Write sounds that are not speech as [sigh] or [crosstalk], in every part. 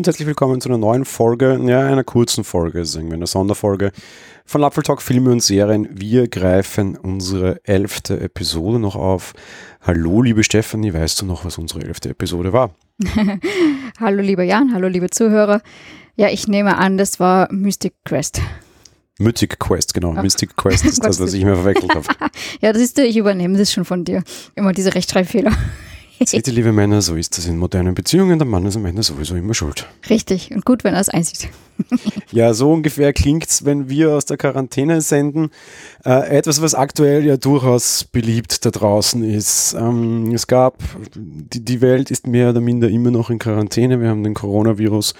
und herzlich willkommen zu einer neuen Folge, ja, einer kurzen Folge, sagen wir, einer Sonderfolge von Apfel Talk Filme und Serien. Wir greifen unsere elfte Episode noch auf. Hallo, liebe Stefanie, weißt du noch, was unsere elfte Episode war? [laughs] hallo, lieber Jan, hallo, liebe Zuhörer. Ja, ich nehme an, das war Mystic Quest. Mythic Quest, genau. Ach. Mystic Quest ist [laughs] das, was ich mir verwechselt habe. [laughs] ja, das ist, ich übernehme das schon von dir. Immer diese Rechtschreibfehler. Seht ihr, liebe Männer, so ist das in modernen Beziehungen. Der Mann ist am Ende sowieso immer schuld. Richtig. Und gut, wenn er es einsieht. [laughs] ja, so ungefähr klingt es, wenn wir aus der Quarantäne senden. Äh, etwas, was aktuell ja durchaus beliebt da draußen ist. Ähm, es gab, die, die Welt ist mehr oder minder immer noch in Quarantäne. Wir haben den Coronavirus.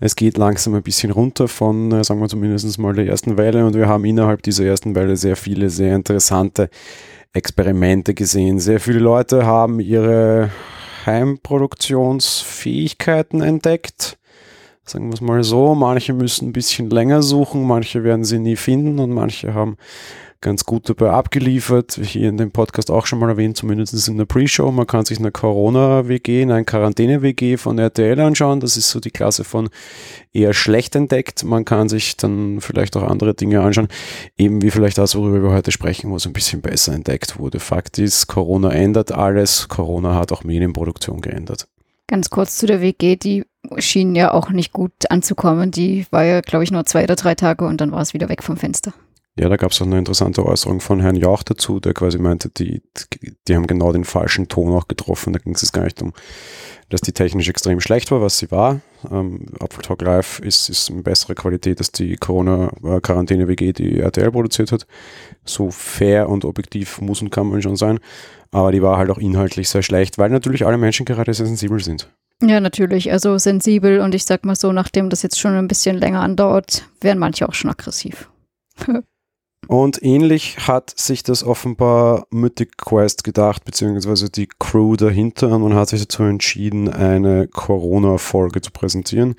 Es geht langsam ein bisschen runter von, äh, sagen wir zumindest mal der ersten Welle. Und wir haben innerhalb dieser ersten Welle sehr viele, sehr interessante Experimente gesehen. Sehr viele Leute haben ihre Heimproduktionsfähigkeiten entdeckt. Sagen wir es mal so. Manche müssen ein bisschen länger suchen, manche werden sie nie finden und manche haben ganz gut dabei abgeliefert. Hier in dem Podcast auch schon mal erwähnt, zumindest in der Pre-Show. Man kann sich eine Corona-WG, eine Quarantäne-WG von RTL anschauen. Das ist so die Klasse von eher schlecht entdeckt. Man kann sich dann vielleicht auch andere Dinge anschauen, eben wie vielleicht das, worüber wir heute sprechen, wo es ein bisschen besser entdeckt wurde. Fakt ist, Corona ändert alles. Corona hat auch Medienproduktion geändert. Ganz kurz zu der WG, die schien ja auch nicht gut anzukommen. Die war ja, glaube ich, nur zwei oder drei Tage und dann war es wieder weg vom Fenster. Ja, da gab es auch eine interessante Äußerung von Herrn Jauch dazu, der quasi meinte, die, die haben genau den falschen Ton auch getroffen. Da ging es gar nicht um, dass die technisch extrem schlecht war, was sie war. Ähm, Apfel Talk Live ist, ist eine bessere Qualität als die Corona-Quarantäne-WG, die RTL produziert hat. So fair und objektiv muss und kann man schon sein. Aber die war halt auch inhaltlich sehr schlecht, weil natürlich alle Menschen gerade sehr sensibel sind. Ja, natürlich. Also sensibel und ich sag mal so, nachdem das jetzt schon ein bisschen länger andauert, werden manche auch schon aggressiv. [laughs] Und ähnlich hat sich das offenbar Mythic Quest gedacht, beziehungsweise die Crew dahinter. Und man hat sich dazu entschieden, eine Corona-Folge zu präsentieren.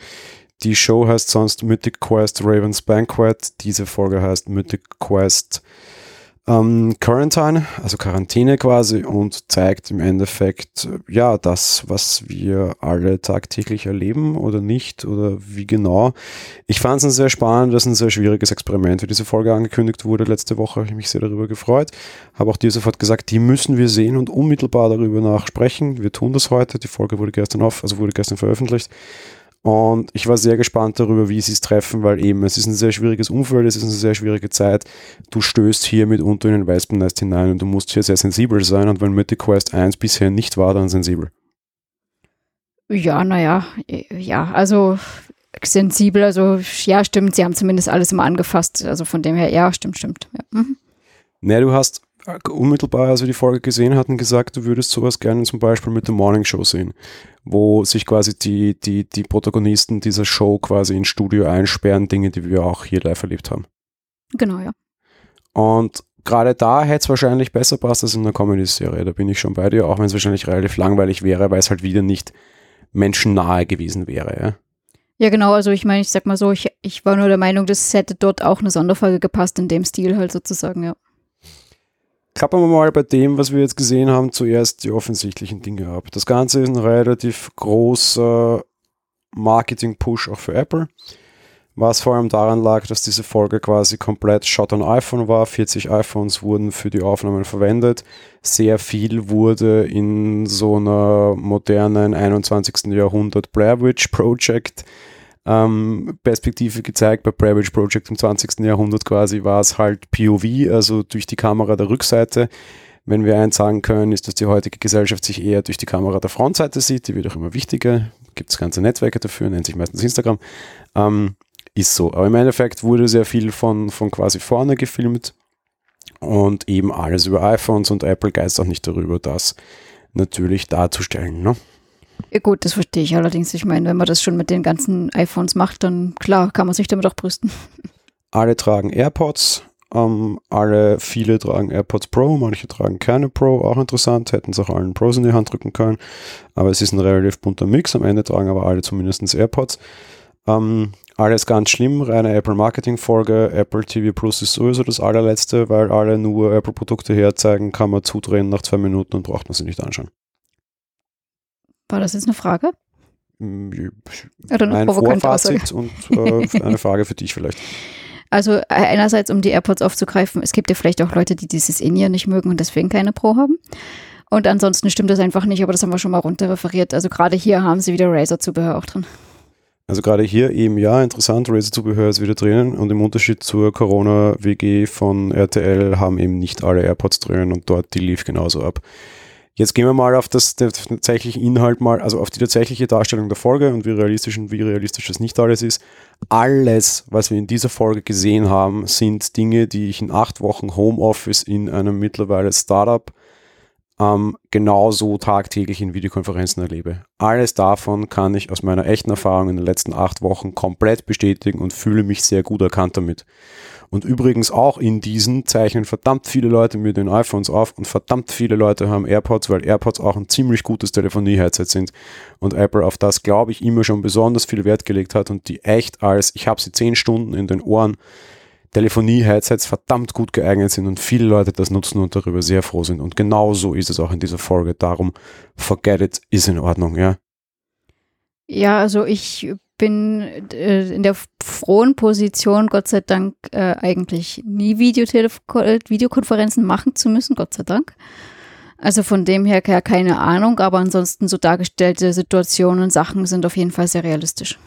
Die Show heißt sonst Mythic Quest Raven's Banquet. Diese Folge heißt Mythic Quest ähm, Quarantine, also Quarantäne quasi und zeigt im Endeffekt, ja, das, was wir alle tagtäglich erleben oder nicht oder wie genau. Ich fand es ein sehr spannend, das ist ein sehr schwieriges Experiment, wie diese Folge angekündigt wurde letzte Woche, habe ich mich sehr darüber gefreut, habe auch dir sofort gesagt, die müssen wir sehen und unmittelbar darüber nachsprechen. Wir tun das heute, die Folge wurde gestern auf, also wurde gestern veröffentlicht und ich war sehr gespannt darüber, wie sie es treffen, weil eben es ist ein sehr schwieriges Umfeld, es ist eine sehr schwierige Zeit. Du stößt hier mitunter in ein Wespennest hinein und du musst hier sehr sensibel sein. Und wenn Mythic Quest 1 bisher nicht war, dann sensibel. Ja, naja, ja, also sensibel, also ja, stimmt, sie haben zumindest alles immer angefasst. Also von dem her, ja, stimmt, stimmt. Ja. Mhm. Naja, du hast unmittelbar, als wir die Folge gesehen hatten, gesagt, du würdest sowas gerne zum Beispiel mit der Morning Show sehen, wo sich quasi die, die, die Protagonisten dieser Show quasi ins Studio einsperren, Dinge, die wir auch hier live erlebt haben. Genau, ja. Und gerade da hätte es wahrscheinlich besser passt als in einer Comedy-Serie. Da bin ich schon bei dir, auch wenn es wahrscheinlich relativ langweilig wäre, weil es halt wieder nicht menschennahe gewesen wäre. Ja? Ja, genau. Also ich meine, ich sag mal so, ich, ich war nur der Meinung, das hätte dort auch eine Sonderfolge gepasst in dem Stil halt sozusagen, ja klappen wir mal bei dem, was wir jetzt gesehen haben, zuerst die offensichtlichen Dinge ab. Das Ganze ist ein relativ großer Marketing-Push auch für Apple. Was vor allem daran lag, dass diese Folge quasi komplett Shot on iPhone war. 40 iPhones wurden für die Aufnahmen verwendet. Sehr viel wurde in so einer modernen 21. Jahrhundert Blair Witch Project ähm, Perspektive gezeigt. Bei Bravage Project im 20. Jahrhundert quasi war es halt POV, also durch die Kamera der Rückseite. Wenn wir eins sagen können, ist, dass die heutige Gesellschaft sich eher durch die Kamera der Frontseite sieht. Die wird auch immer wichtiger. Gibt es ganze Netzwerke dafür, nennt sich meistens Instagram. Ähm, ist so. Aber im Endeffekt wurde sehr viel von, von quasi vorne gefilmt und eben alles über iPhones und Apple geist auch nicht darüber, das natürlich darzustellen. Ne? Ja, gut, das verstehe ich allerdings. Ich meine, wenn man das schon mit den ganzen iPhones macht, dann klar, kann man sich damit auch brüsten. Alle tragen AirPods, ähm, alle, viele tragen AirPods Pro, manche tragen keine Pro, auch interessant, hätten es auch allen Pros in die Hand drücken können. Aber es ist ein relativ bunter Mix, am Ende tragen aber alle zumindest AirPods. Ähm, alles ganz schlimm, reine Apple Marketing Folge. Apple TV Plus ist sowieso das allerletzte, weil alle nur Apple Produkte herzeigen, kann man zudrehen nach zwei Minuten und braucht man sie nicht anschauen. War das jetzt eine Frage? Oder eine Aussage. Vorfazit und äh, eine Frage für dich vielleicht. [laughs] Also äh, einerseits, um die AirPods aufzugreifen, es gibt ja vielleicht auch Leute, die dieses In-Ear nicht mögen und deswegen keine Pro haben. Und ansonsten stimmt das einfach nicht, aber das haben wir schon mal runterreferiert. Also gerade hier haben sie wieder Razer-Zubehör auch drin. Also gerade hier eben ja, interessant, Razer-Zubehör ist wieder drinnen und im Unterschied zur Corona-WG von RTL haben eben nicht alle AirPods drinnen und dort die lief genauso ab. Jetzt gehen wir mal auf das den tatsächlichen Inhalt mal, also auf die tatsächliche Darstellung der Folge und wie realistisch und wie realistisch das nicht alles ist. Alles, was wir in dieser Folge gesehen haben, sind Dinge, die ich in acht Wochen Homeoffice in einem mittlerweile Startup ähm, genauso tagtäglich in Videokonferenzen erlebe. Alles davon kann ich aus meiner echten Erfahrung in den letzten acht Wochen komplett bestätigen und fühle mich sehr gut erkannt damit. Und übrigens auch in diesen zeichnen verdammt viele Leute mit den iPhones auf und verdammt viele Leute haben AirPods, weil AirPods auch ein ziemlich gutes Telefonie-Headset sind. Und Apple auf das, glaube ich, immer schon besonders viel Wert gelegt hat und die echt als, ich habe sie zehn Stunden in den Ohren, Telefonie-Headsets verdammt gut geeignet sind und viele Leute das nutzen und darüber sehr froh sind. Und genau so ist es auch in dieser Folge. Darum, forget it, ist in Ordnung, ja. Ja, also ich bin äh, in der frohen Position, Gott sei Dank, äh, eigentlich nie Videotelef Videokonferenzen machen zu müssen, Gott sei Dank. Also von dem her keine Ahnung, aber ansonsten so dargestellte Situationen und Sachen sind auf jeden Fall sehr realistisch.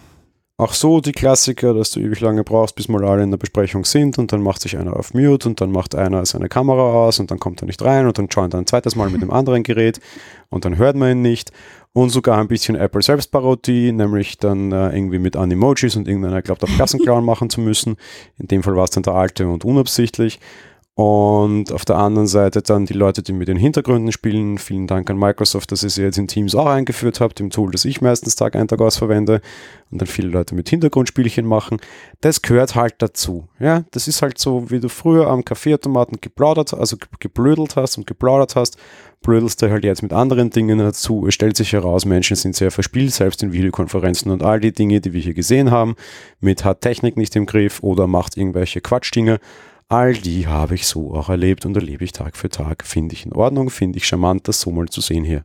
Auch so die Klassiker, dass du ewig lange brauchst, bis mal alle in der Besprechung sind und dann macht sich einer auf Mute und dann macht einer seine Kamera aus und dann kommt er nicht rein und dann joint er ein zweites Mal mit dem anderen Gerät und dann hört man ihn nicht. Und sogar ein bisschen Apple Selbstparodie, nämlich dann äh, irgendwie mit Animojis und irgendeiner glaubt auf Klassenclown [laughs] machen zu müssen. In dem Fall war es dann der alte und unabsichtlich. Und auf der anderen Seite dann die Leute, die mit den Hintergründen spielen. Vielen Dank an Microsoft, dass ihr sie jetzt in Teams auch eingeführt habt, im Tool, das ich meistens Tag ein, Tag aus verwende. Und dann viele Leute mit Hintergrundspielchen machen. Das gehört halt dazu. Ja, das ist halt so, wie du früher am Kaffeeautomaten geplaudert, also geblödelt hast und geplaudert hast, blödelst du halt jetzt mit anderen Dingen dazu. Es stellt sich heraus, Menschen sind sehr verspielt, selbst in Videokonferenzen und all die Dinge, die wir hier gesehen haben, mit hat Technik nicht im Griff oder macht irgendwelche Quatschdinge All die habe ich so auch erlebt und erlebe ich Tag für Tag. Finde ich in Ordnung, finde ich charmant, das so mal zu sehen hier.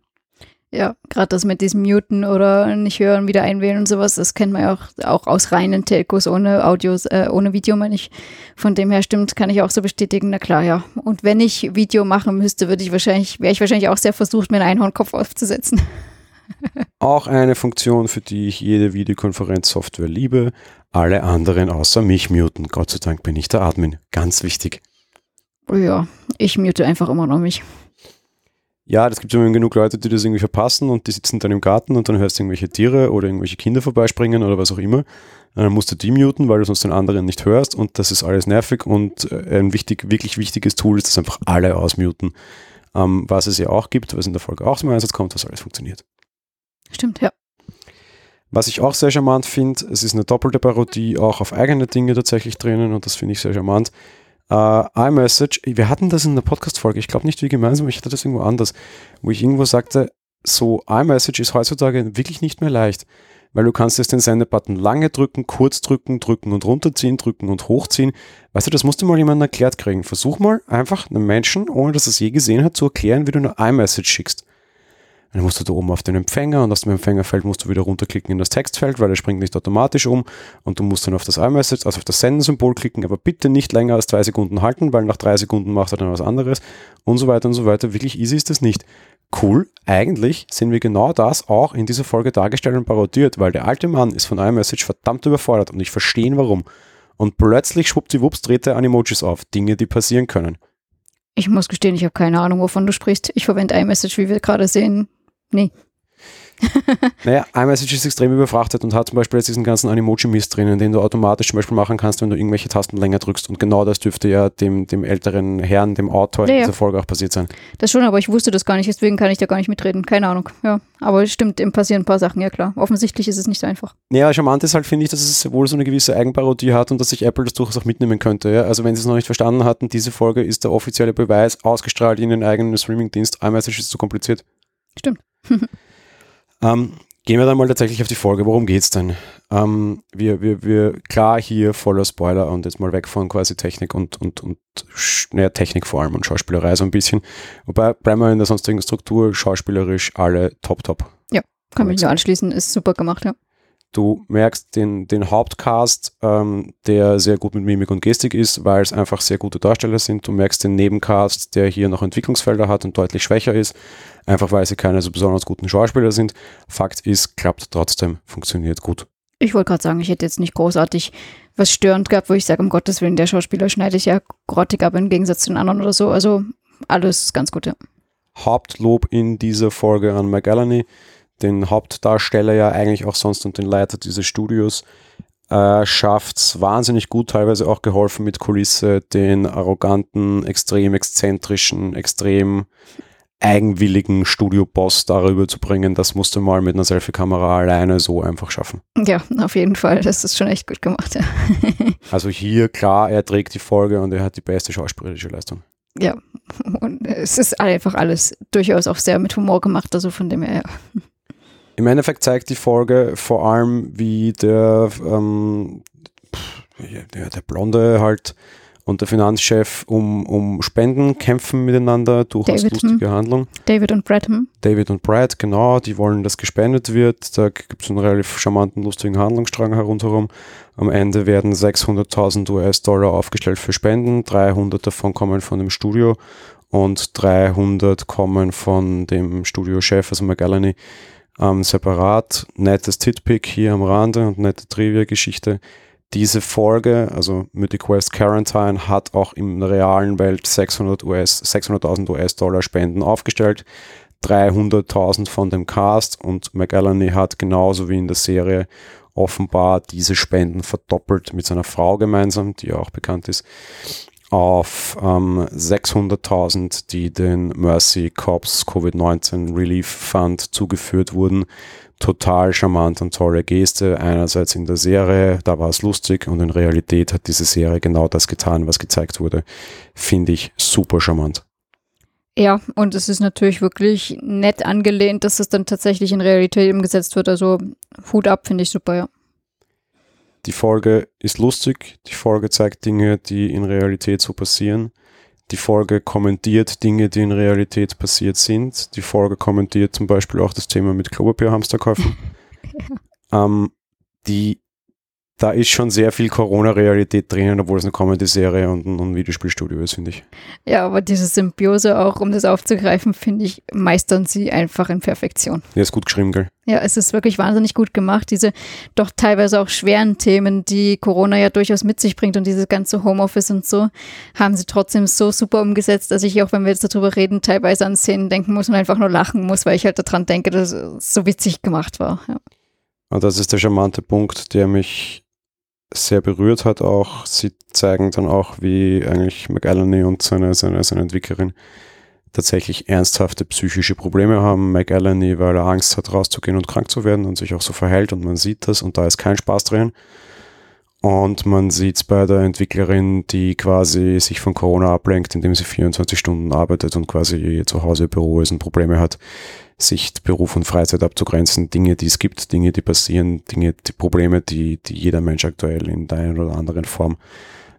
Ja, gerade das mit diesem Muten oder nicht hören, wieder einwählen und sowas, das kennt man ja auch, auch aus reinen Telcos ohne Audios, äh, ohne Video, meine ich. Von dem her stimmt, kann ich auch so bestätigen, na klar, ja. Und wenn ich Video machen müsste, würde ich wahrscheinlich, wäre ich wahrscheinlich auch sehr versucht, mir einen Einhornkopf aufzusetzen. [laughs] Auch eine Funktion, für die ich jede Videokonferenzsoftware liebe. Alle anderen außer mich muten. Gott sei Dank bin ich der Admin. Ganz wichtig. Ja, ich mute einfach immer noch mich. Ja, das gibt immer genug Leute, die das irgendwie verpassen und die sitzen dann im Garten und dann hörst du irgendwelche Tiere oder irgendwelche Kinder vorbeispringen oder was auch immer. Und dann musst du die muten, weil du sonst den anderen nicht hörst und das ist alles nervig und äh, ein wichtig, wirklich wichtiges Tool ist, dass einfach alle ausmuten. Ähm, was es ja auch gibt, was in der Folge auch zum Einsatz kommt, was alles funktioniert. Stimmt, ja. Was ich auch sehr charmant finde, es ist eine doppelte Parodie auch auf eigene Dinge tatsächlich drinnen und das finde ich sehr charmant. Uh, iMessage, wir hatten das in der Podcast-Folge, ich glaube nicht wie gemeinsam, ich hatte das irgendwo anders, wo ich irgendwo sagte, so iMessage ist heutzutage wirklich nicht mehr leicht, weil du kannst jetzt den Sendebutton lange drücken, kurz drücken, drücken und runterziehen, drücken und hochziehen. Weißt du, das musst du mal jemandem erklärt kriegen. Versuch mal einfach einem Menschen, ohne dass er es je gesehen hat, zu erklären, wie du eine iMessage schickst. Dann musst du da oben auf den Empfänger und aus dem Empfängerfeld musst du wieder runterklicken in das Textfeld, weil er springt nicht automatisch um und du musst dann auf das iMessage, also auf das Senden-Symbol klicken, aber bitte nicht länger als zwei Sekunden halten, weil nach drei Sekunden macht er dann was anderes und so weiter und so weiter. Wirklich easy ist das nicht. Cool, eigentlich sind wir genau das auch in dieser Folge dargestellt und parodiert, weil der alte Mann ist von iMessage verdammt überfordert und ich verstehe warum. Und plötzlich schwuppdiwupps dreht er Animojis auf, Dinge, die passieren können. Ich muss gestehen, ich habe keine Ahnung, wovon du sprichst. Ich verwende iMessage, wie wir gerade sehen, Nee. [laughs] naja, iMessage ist extrem überfrachtet und hat zum Beispiel jetzt diesen ganzen Animoji-Mist drinnen, den du automatisch zum Beispiel machen kannst, wenn du irgendwelche Tasten länger drückst. Und genau das dürfte ja dem, dem älteren Herrn, dem Autor ja, in dieser Folge auch passiert sein. Das schon, aber ich wusste das gar nicht, deswegen kann ich da gar nicht mitreden. Keine Ahnung. Ja, aber es stimmt, im passieren ein paar Sachen, ja klar. Offensichtlich ist es nicht so einfach. Ja, charmant ist halt, finde ich, dass es wohl so eine gewisse Eigenparodie hat und dass sich Apple das durchaus auch mitnehmen könnte. Ja? Also wenn sie es noch nicht verstanden hatten, diese Folge ist der offizielle Beweis, ausgestrahlt in den eigenen Streaming-Dienst. iMessage ist zu kompliziert. Stimmt. [laughs] ähm, gehen wir dann mal tatsächlich auf die Folge. Worum geht es denn? Ähm, wir, wir, wir, klar hier voller Spoiler und jetzt mal weg von quasi Technik und, und, und naja, Technik vor allem und Schauspielerei so ein bisschen. Wobei bleiben wir in der sonstigen Struktur, schauspielerisch alle top, top. Ja, Kann mich nur anschließen, ist super gemacht, ja. Du merkst den, den Hauptcast, ähm, der sehr gut mit Mimik und Gestik ist, weil es einfach sehr gute Darsteller sind. Du merkst den Nebencast, der hier noch Entwicklungsfelder hat und deutlich schwächer ist, einfach weil sie keine so besonders guten Schauspieler sind. Fakt ist, klappt trotzdem, funktioniert gut. Ich wollte gerade sagen, ich hätte jetzt nicht großartig was störend gehabt, wo ich sage, um Gottes Willen, der Schauspieler schneide ich ja grottig ab im Gegensatz zu den anderen oder so. Also alles ganz gut, ja. Hauptlob in dieser Folge an McGallany den Hauptdarsteller ja eigentlich auch sonst und den Leiter dieses Studios, äh, schafft es wahnsinnig gut, teilweise auch geholfen mit Kulisse, den arroganten, extrem exzentrischen, extrem eigenwilligen Studioboss darüber zu bringen, das musste mal mit einer Selfie-Kamera alleine so einfach schaffen. Ja, auf jeden Fall. Das ist schon echt gut gemacht. Ja. [laughs] also hier klar, er trägt die Folge und er hat die beste schauspielerische Leistung. Ja, und es ist einfach alles durchaus auch sehr mit Humor gemacht, also von dem her. Ja. Im Endeffekt zeigt die Folge vor allem, wie der, ähm, der, der Blonde halt und der Finanzchef um, um Spenden kämpfen miteinander, durchaus David, lustige Handlung. David und Brad. Hm? David und Brad, genau, die wollen, dass gespendet wird. Da gibt es einen relativ charmanten, lustigen Handlungsstrang herunterherum. Am Ende werden 600.000 US-Dollar aufgestellt für Spenden. 300 davon kommen von dem Studio und 300 kommen von dem Studiochef, also McGallany ähm, separat. Nettes Titpick hier am Rande und nette Trivia-Geschichte. Diese Folge, also Mythic Quest Quarantine, hat auch in der realen Welt 600 US, 600.000 US-Dollar Spenden aufgestellt. 300.000 von dem Cast und McElhenney hat genauso wie in der Serie offenbar diese Spenden verdoppelt mit seiner Frau gemeinsam, die ja auch bekannt ist auf ähm, 600.000, die den Mercy Corps Covid-19 Relief Fund zugeführt wurden. Total charmant und tolle Geste. Einerseits in der Serie, da war es lustig und in Realität hat diese Serie genau das getan, was gezeigt wurde. Finde ich super charmant. Ja, und es ist natürlich wirklich nett angelehnt, dass es dann tatsächlich in Realität umgesetzt wird. Also Hut ab, finde ich super, ja. Die Folge ist lustig, die Folge zeigt Dinge, die in Realität so passieren. Die Folge kommentiert Dinge, die in Realität passiert sind. Die Folge kommentiert zum Beispiel auch das Thema mit Klopapierhamsterkäufen. [laughs] ähm, die da ist schon sehr viel Corona-Realität drinnen, obwohl es eine Comedy-Serie und ein, ein Videospielstudio ist, finde ich. Ja, aber diese Symbiose auch, um das aufzugreifen, finde ich, meistern sie einfach in Perfektion. Ja, ist gut geschrieben, gell? Ja, es ist wirklich wahnsinnig gut gemacht. Diese doch teilweise auch schweren Themen, die Corona ja durchaus mit sich bringt und dieses ganze Homeoffice und so, haben sie trotzdem so super umgesetzt, dass ich auch, wenn wir jetzt darüber reden, teilweise an Szenen denken muss und einfach nur lachen muss, weil ich halt daran denke, dass es so witzig gemacht war. Ja. Und das ist der charmante Punkt, der mich sehr berührt hat auch. Sie zeigen dann auch, wie eigentlich McAlleney und seine, seine, seine Entwicklerin tatsächlich ernsthafte psychische Probleme haben. McAlleney, weil er Angst hat, rauszugehen und krank zu werden und sich auch so verhält und man sieht das und da ist kein Spaß drin. Und man sieht es bei der Entwicklerin, die quasi sich von Corona ablenkt, indem sie 24 Stunden arbeitet und quasi zu Hause Büro ist und Probleme hat, sich Beruf und Freizeit abzugrenzen, Dinge, die es gibt, Dinge, die passieren, Dinge, die Probleme, die, die jeder Mensch aktuell in der einen oder anderen Form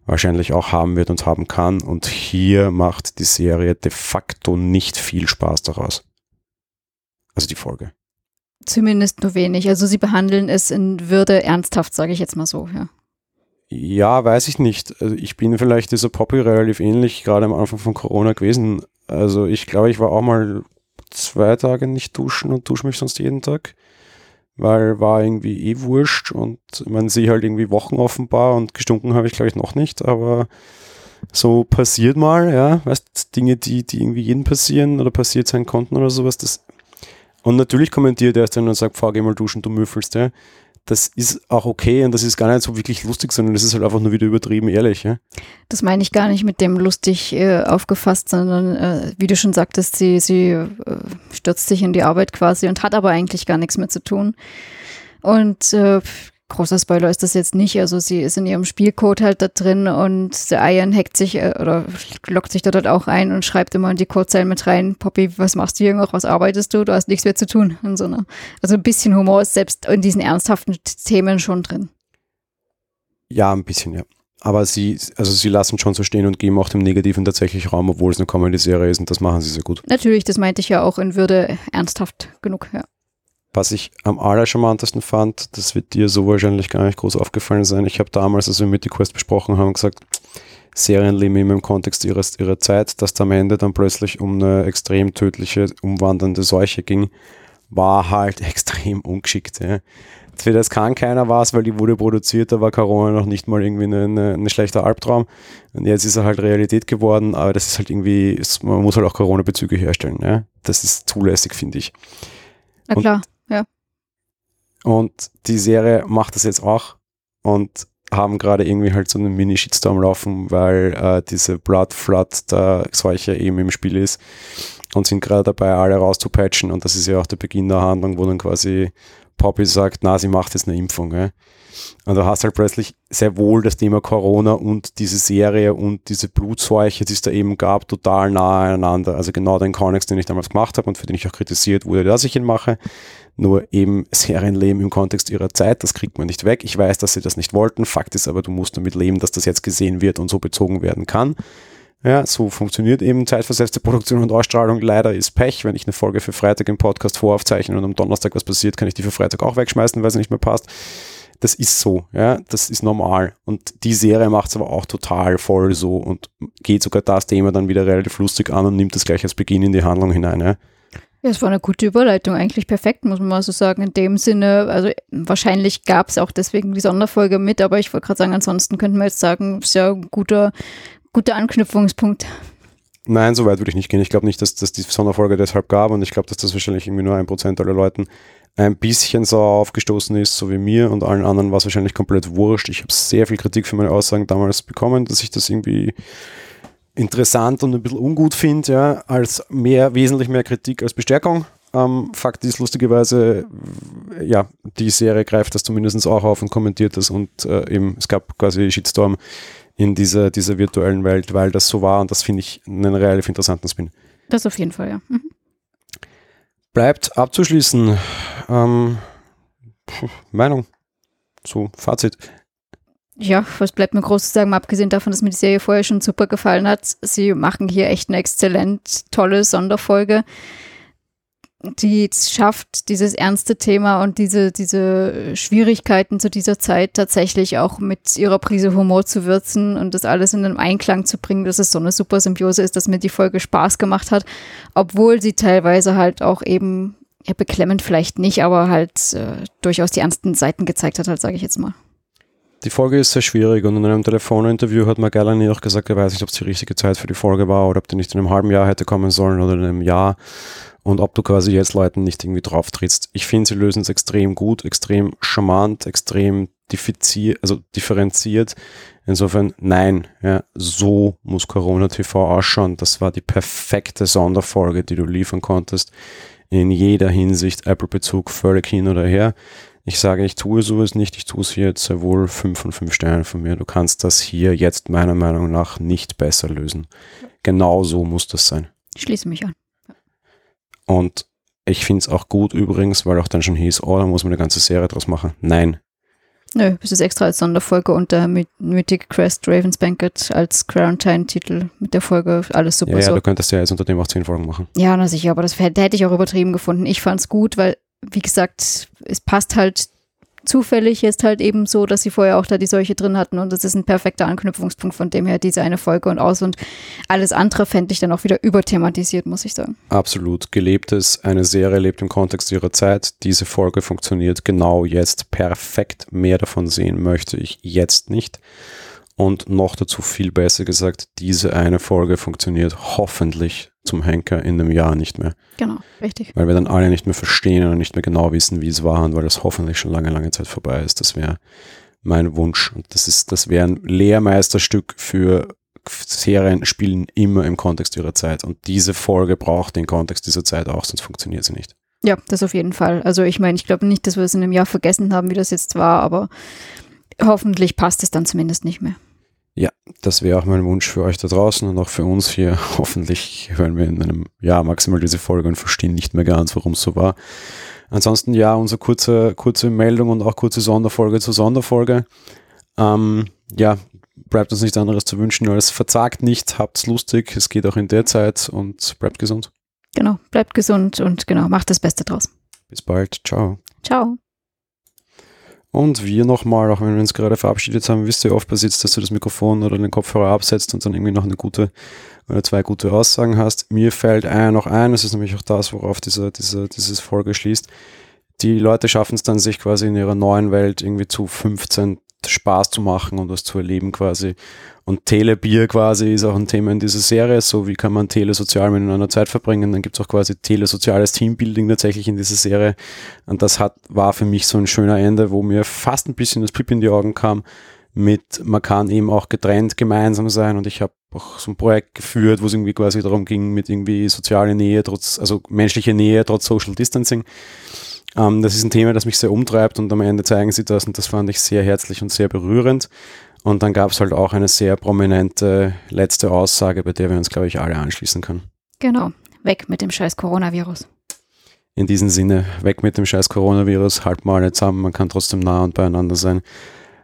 wahrscheinlich auch haben wird und haben kann. Und hier macht die Serie de facto nicht viel Spaß daraus. Also die Folge. Zumindest nur wenig. Also sie behandeln es in Würde ernsthaft, sage ich jetzt mal so, ja. Ja, weiß ich nicht. Also ich bin vielleicht dieser Poppy relativ ähnlich, gerade am Anfang von Corona gewesen. Also ich glaube, ich war auch mal zwei Tage nicht duschen und dusche mich sonst jeden Tag, weil war irgendwie eh wurscht und man sehe halt irgendwie Wochen offenbar und gestunken habe ich glaube ich noch nicht, aber so passiert mal, ja, weißt Dinge, die, die irgendwie jeden passieren oder passiert sein konnten oder sowas, das und natürlich kommentiert er erst dann und sagt, fahr geh mal duschen, du müffelst, ja das ist auch okay und das ist gar nicht so wirklich lustig, sondern das ist halt einfach nur wieder übertrieben ehrlich. Ja? Das meine ich gar nicht mit dem lustig äh, aufgefasst, sondern äh, wie du schon sagtest, sie, sie äh, stürzt sich in die Arbeit quasi und hat aber eigentlich gar nichts mehr zu tun. Und äh, großer Spoiler ist das jetzt nicht. Also sie ist in ihrem Spielcode halt da drin und der Ian hackt sich äh, oder lockt sich da dort auch ein und schreibt immer in die Codezeilen mit rein, Poppy, was machst du hier noch, was arbeitest du? Du hast nichts mehr zu tun. Und so, ne? Also ein bisschen Humor ist selbst in diesen ernsthaften Themen schon drin. Ja, ein bisschen, ja. Aber sie, also sie lassen schon so stehen und geben auch dem Negativen tatsächlich Raum, obwohl es eine Comedy-Serie ist und das machen sie sehr gut. Natürlich, das meinte ich ja auch in Würde ernsthaft genug, ja. Was ich am allercharmantesten fand, das wird dir so wahrscheinlich gar nicht groß aufgefallen sein. Ich habe damals, als wir Mythic Quest besprochen haben, gesagt, Serienleben im Kontext ihrer, ihrer Zeit, dass da am Ende dann plötzlich um eine extrem tödliche, umwandernde Seuche ging, war halt [laughs] extrem ungeschickt. Ja. Für das kann keiner was, weil die wurde produziert, da war Corona noch nicht mal irgendwie ein eine, schlechter Albtraum. Und jetzt ist er halt Realität geworden, aber das ist halt irgendwie, man muss halt auch Corona-Bezüge herstellen. Ja. Das ist zulässig, finde ich. Na klar, und, ja. Und die Serie macht das jetzt auch und haben gerade irgendwie halt so einen Mini-Shitstorm laufen, weil äh, diese Blood Flood da solche eben im Spiel ist und sind gerade dabei, alle rauszupatchen und das ist ja auch der Beginn der Handlung, wo dann quasi Poppy sagt, na, sie macht jetzt eine Impfung. Gell? Und du hast halt plötzlich sehr wohl das Thema Corona und diese Serie und diese Blutseuche, die es da eben gab, total nahe aneinander. Also genau den Connex, den ich damals gemacht habe und für den ich auch kritisiert wurde, dass ich ihn mache. Nur eben Serienleben im Kontext ihrer Zeit, das kriegt man nicht weg. Ich weiß, dass sie das nicht wollten. Fakt ist aber, du musst damit leben, dass das jetzt gesehen wird und so bezogen werden kann. Ja, so funktioniert eben zeitversetzte Produktion und Ausstrahlung. Leider ist Pech, wenn ich eine Folge für Freitag im Podcast voraufzeichne und am Donnerstag was passiert, kann ich die für Freitag auch wegschmeißen, weil sie nicht mehr passt. Das ist so, ja, das ist normal. Und die Serie macht es aber auch total voll so und geht sogar das Thema dann wieder relativ lustig an und nimmt das gleich als Beginn in die Handlung hinein. Ja. Ja, es war eine gute Überleitung, eigentlich perfekt, muss man mal so sagen. In dem Sinne, also wahrscheinlich gab es auch deswegen die Sonderfolge mit, aber ich wollte gerade sagen, ansonsten könnten wir jetzt sagen, sehr guter, guter Anknüpfungspunkt. Nein, so weit würde ich nicht gehen. Ich glaube nicht, dass das die Sonderfolge deshalb gab und ich glaube, dass das wahrscheinlich irgendwie nur ein Prozent aller Leuten ein bisschen sauer aufgestoßen ist, so wie mir und allen anderen war es wahrscheinlich komplett wurscht. Ich habe sehr viel Kritik für meine Aussagen damals bekommen, dass ich das irgendwie interessant und ein bisschen ungut finde, ja, als mehr, wesentlich mehr Kritik als Bestärkung. Ähm, Fakt ist lustigerweise, ja, die Serie greift das zumindest auch auf und kommentiert das und äh, eben, es gab quasi Shitstorm in dieser, dieser virtuellen Welt, weil das so war und das finde ich einen relativ interessanten Spin. Das auf jeden Fall, ja. Mhm. Bleibt abzuschließen. Ähm, Meinung. So, Fazit. Ja, was bleibt mir groß zu sagen, abgesehen davon, dass mir die Serie vorher schon super gefallen hat. Sie machen hier echt eine exzellent tolle Sonderfolge die es schafft, dieses ernste Thema und diese, diese Schwierigkeiten zu dieser Zeit tatsächlich auch mit ihrer Prise Humor zu würzen und das alles in einen Einklang zu bringen, dass es so eine super Symbiose ist, dass mir die Folge Spaß gemacht hat, obwohl sie teilweise halt auch eben, ja, beklemmend vielleicht nicht, aber halt äh, durchaus die ernsten Seiten gezeigt hat, halt, sage ich jetzt mal. Die Folge ist sehr schwierig und in einem Telefoninterview hat Magalani auch gesagt, er weiß nicht, ob es die richtige Zeit für die Folge war oder ob die nicht in einem halben Jahr hätte kommen sollen oder in einem Jahr und ob du quasi jetzt Leuten nicht irgendwie drauf trittst. Ich finde, sie lösen es extrem gut, extrem charmant, extrem also differenziert. Insofern, nein, ja, so muss Corona TV ausschauen. Das war die perfekte Sonderfolge, die du liefern konntest. In jeder Hinsicht, Apple-Bezug völlig hin oder her. Ich sage, ich tue sowas nicht, ich tue es hier jetzt sehr wohl 5 von 5 Sternen von mir. Du kannst das hier jetzt meiner Meinung nach nicht besser lösen. Genau so muss das sein. Ich schließe mich an. Und ich finde es auch gut übrigens, weil auch dann schon hieß, oh, da muss man eine ganze Serie draus machen. Nein. Nö, das ist extra als Sonderfolge unter Mythic Crest Ravens Banquet als Quarantine-Titel mit der Folge. Alles super. Ja, ja so. du könntest ja jetzt unter dem auch zehn Folgen machen. Ja, na sicher, aber das hätte ich auch übertrieben gefunden. Ich fand es gut, weil, wie gesagt, es passt halt zufällig jetzt halt eben so, dass sie vorher auch da die Seuche drin hatten und das ist ein perfekter Anknüpfungspunkt von dem her, diese eine Folge und aus und alles andere fände ich dann auch wieder überthematisiert, muss ich sagen. Absolut. Gelebtes, eine Serie lebt im Kontext ihrer Zeit. Diese Folge funktioniert genau jetzt perfekt. Mehr davon sehen möchte ich jetzt nicht. Und noch dazu viel besser gesagt, diese eine Folge funktioniert hoffentlich zum Henker in einem Jahr nicht mehr. Genau, richtig. Weil wir dann alle nicht mehr verstehen und nicht mehr genau wissen, wie es war und weil das hoffentlich schon lange, lange Zeit vorbei ist. Das wäre mein Wunsch. Und das ist, das wäre ein Lehrmeisterstück für Serien spielen immer im Kontext ihrer Zeit. Und diese Folge braucht den Kontext dieser Zeit auch, sonst funktioniert sie nicht. Ja, das auf jeden Fall. Also ich meine, ich glaube nicht, dass wir es in einem Jahr vergessen haben, wie das jetzt war, aber hoffentlich passt es dann zumindest nicht mehr. Ja, das wäre auch mein Wunsch für euch da draußen und auch für uns hier. [laughs] Hoffentlich hören wir in einem Jahr maximal diese Folge und verstehen nicht mehr ganz, warum es so war. Ansonsten ja, unsere kurze, kurze Meldung und auch kurze Sonderfolge zur Sonderfolge. Ähm, ja, bleibt uns nichts anderes zu wünschen als verzagt nicht, habt's lustig, es geht auch in der Zeit und bleibt gesund. Genau, bleibt gesund und genau, macht das Beste draus. Bis bald. Ciao. Ciao. Und wir nochmal, auch wenn wir uns gerade verabschiedet haben, wisst ihr, oft passiert dass du das Mikrofon oder den Kopfhörer absetzt und dann irgendwie noch eine gute oder zwei gute Aussagen hast. Mir fällt ein noch ein, das ist nämlich auch das, worauf diese, diese, dieses Folge schließt. Die Leute schaffen es dann, sich quasi in ihrer neuen Welt irgendwie zu 15 Spaß zu machen und was zu erleben quasi. Und Telebier quasi ist auch ein Thema in dieser Serie. So wie kann man telesozial miteinander Zeit verbringen. Dann gibt es auch quasi telesoziales Teambuilding tatsächlich in dieser Serie. Und das hat, war für mich so ein schöner Ende, wo mir fast ein bisschen das Piep in die Augen kam. Mit, man kann eben auch getrennt gemeinsam sein und ich habe auch so ein Projekt geführt, wo es irgendwie quasi darum ging, mit irgendwie soziale Nähe, trotz, also menschliche Nähe, trotz Social Distancing. Ähm, das ist ein Thema, das mich sehr umtreibt und am Ende zeigen sie das und das fand ich sehr herzlich und sehr berührend. Und dann gab es halt auch eine sehr prominente letzte Aussage, bei der wir uns, glaube ich, alle anschließen können. Genau, weg mit dem scheiß Coronavirus. In diesem Sinne, weg mit dem scheiß Coronavirus, halt mal alle zusammen, man kann trotzdem nah und beieinander sein.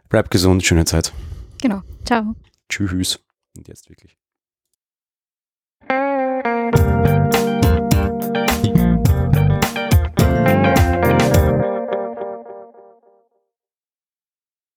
Bleibt gesund, schöne Zeit. Genau, ciao. Tschüss. Und jetzt wirklich.